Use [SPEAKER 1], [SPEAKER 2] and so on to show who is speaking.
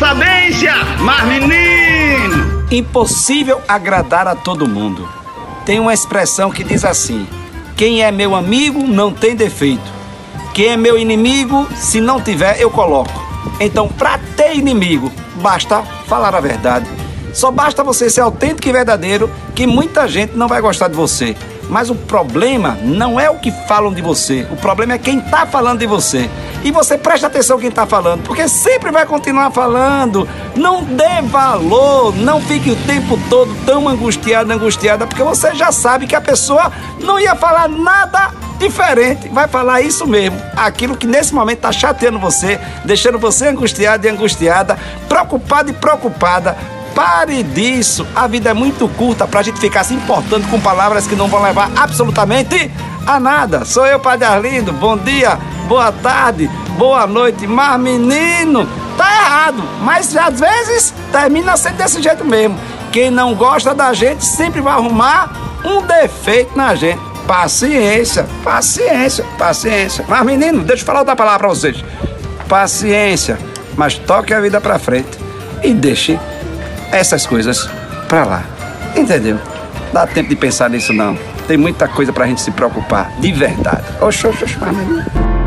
[SPEAKER 1] sabência, mas menino! Impossível agradar a todo mundo. Tem uma expressão que diz assim: quem é meu amigo não tem defeito. Quem é meu inimigo, se não tiver, eu coloco. Então, para ter inimigo, basta falar a verdade. Só basta você ser autêntico e verdadeiro que muita gente não vai gostar de você. Mas o problema não é o que falam de você, o problema é quem está falando de você. E você presta atenção quem está falando, porque sempre vai continuar falando. Não dê valor, não fique o tempo todo tão angustiado, angustiada, porque você já sabe que a pessoa não ia falar nada diferente, vai falar isso mesmo, aquilo que nesse momento está chateando você, deixando você angustiado e angustiada, preocupado e preocupada. Pare disso, a vida é muito curta para a gente ficar se importando com palavras que não vão levar absolutamente a nada. Sou eu, Padre Arlindo, bom dia boa tarde, boa noite, mas menino, tá errado. Mas às vezes termina sendo desse jeito mesmo. Quem não gosta da gente sempre vai arrumar um defeito na gente. Paciência, paciência, paciência. Mas menino, deixa eu falar outra palavra pra vocês. Paciência, mas toque a vida pra frente e deixe essas coisas pra lá. Entendeu? Dá tempo de pensar nisso não. Tem muita coisa pra gente se preocupar, de verdade. Oxe, oxe, oxe, mas menino.